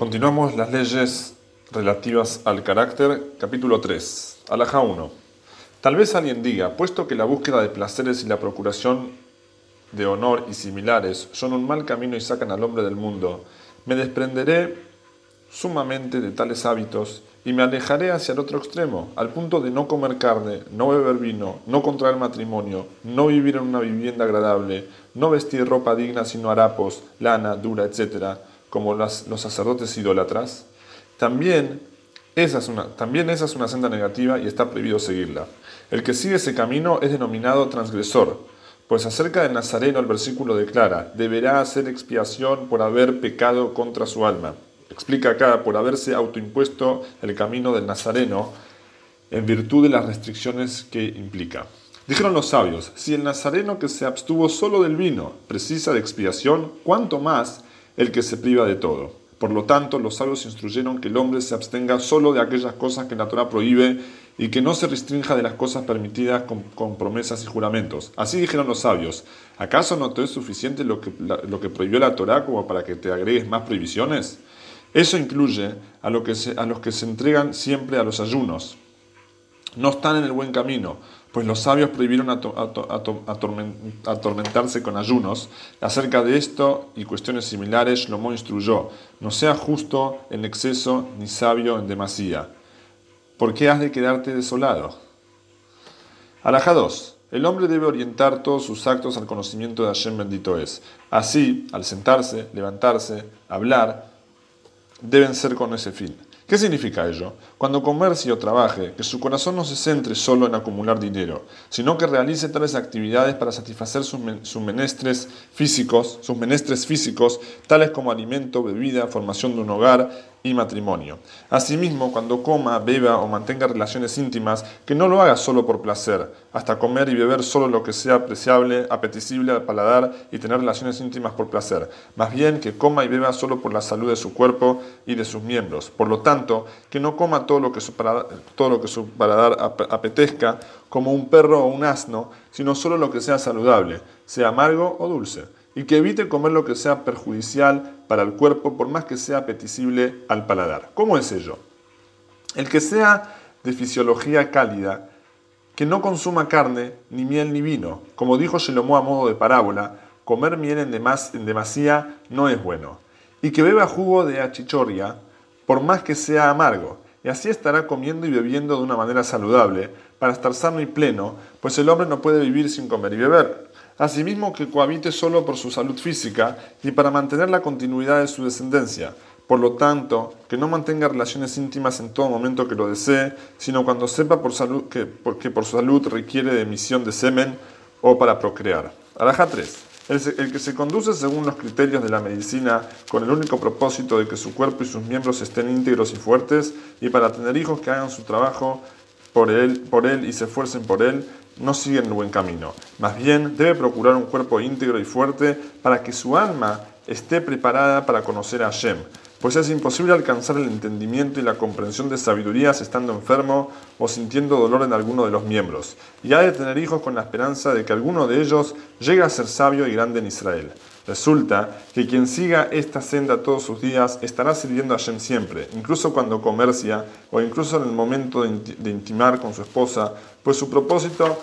Continuamos las leyes relativas al carácter, capítulo 3, Alaja 1. Tal vez alguien diga, puesto que la búsqueda de placeres y la procuración de honor y similares son un mal camino y sacan al hombre del mundo, me desprenderé sumamente de tales hábitos y me alejaré hacia el otro extremo, al punto de no comer carne, no beber vino, no contraer matrimonio, no vivir en una vivienda agradable, no vestir ropa digna sino harapos, lana, dura, etc., como los sacerdotes idólatras, también esa, es una, también esa es una senda negativa y está prohibido seguirla. El que sigue ese camino es denominado transgresor, pues acerca del Nazareno el versículo declara, deberá hacer expiación por haber pecado contra su alma. Explica acá, por haberse autoimpuesto el camino del Nazareno en virtud de las restricciones que implica. Dijeron los sabios, si el Nazareno que se abstuvo solo del vino precisa de expiación, ¿cuánto más el que se priva de todo. Por lo tanto, los sabios instruyeron que el hombre se abstenga solo de aquellas cosas que la Torah prohíbe y que no se restrinja de las cosas permitidas con, promesas y juramentos. Así dijeron los sabios, ¿acaso no te es suficiente lo que, lo que prohibió la Torah como para que te agregues más prohibiciones? Eso incluye a, los que se entregan siempre a los ayunos. No están en el buen camino, pues los sabios prohibieron atormentarse con ayunos. Acerca de esto y cuestiones similares, Shlomo instruyó, no sea justo en exceso ni sabio en demasía. ¿Por qué has de quedarte desolado? Alaja 2. El hombre debe orientar todos sus actos al conocimiento de Hashem bendito es. Así, al sentarse, levantarse, hablar, deben ser con ese fin. ¿Qué significa ello? Cuando comercie o trabaje, que su corazón no se centre solo en acumular dinero, sino que realice tales actividades para satisfacer sus, menestres físicos, sus menestres físicos, tales como alimento, bebida, formación de un hogar y matrimonio. Asimismo, cuando coma, beba o mantenga relaciones íntimas, que no lo haga solo por placer, hasta comer y beber solo lo que sea apreciable, apetecible al paladar y tener relaciones íntimas por placer, más bien que coma y beba solo por la salud de su cuerpo y de sus miembros. Por lo tanto, que no coma todo lo que su paladar, apetezca, como un perro o un asno, sino solo lo que sea saludable, sea amargo o dulce y que evite comer lo que sea perjudicial para el cuerpo por más que sea apetecible al paladar. ¿Cómo es ello? El que sea de fisiología cálida, que no consuma carne, ni miel ni vino. Como dijo Shelomo a modo de parábola, comer miel en, en demasía no es bueno. Y que beba jugo de achichoria, por más que sea amargo. Y así estará comiendo y bebiendo de una manera saludable, para estar sano y pleno, pues el hombre no puede vivir sin comer y beber asimismo que cohabite solo por su salud física y para mantener la continuidad de su descendencia. Por lo tanto, que no mantenga relaciones íntimas en todo momento que lo desee, sino cuando sepa por salud que, por su salud requiere de emisión de semen o para procrear. Araja 3. El, que se conduce según los criterios de la medicina con el único propósito de que su cuerpo y sus miembros estén íntegros y fuertes y para tener hijos que hagan su trabajo por él, por él y se esfuercen por él, no siguen el buen camino. Más bien, debe procurar un cuerpo íntegro y fuerte para que su alma esté preparada para conocer a Hashem, pues es imposible alcanzar el entendimiento y la comprensión de sabidurías estando enfermo o sintiendo dolor en alguno de los miembros, y ha de tener hijos con la esperanza de que alguno de ellos llegue a ser sabio y grande en Israel. Resulta que quien siga esta senda todos sus días estará sirviendo a Hashem siempre, incluso cuando comercia o incluso en el momento de intimar con su esposa, pues su propósito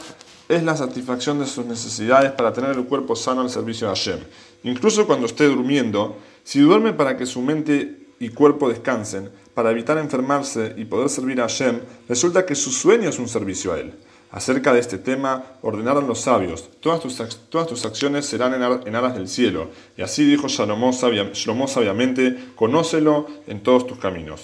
es la satisfacción de sus necesidades para tener el cuerpo sano al servicio de Hashem. Incluso cuando esté durmiendo, si duerme para que su mente y cuerpo descansen, para evitar enfermarse y poder servir a Hashem, resulta que su sueño es un servicio a él. Acerca de este tema ordenaron los sabios, todas tus, todas tus acciones serán en, aras del cielo. Y así dijo Shlomo sabiamente, conócelo en todos tus caminos.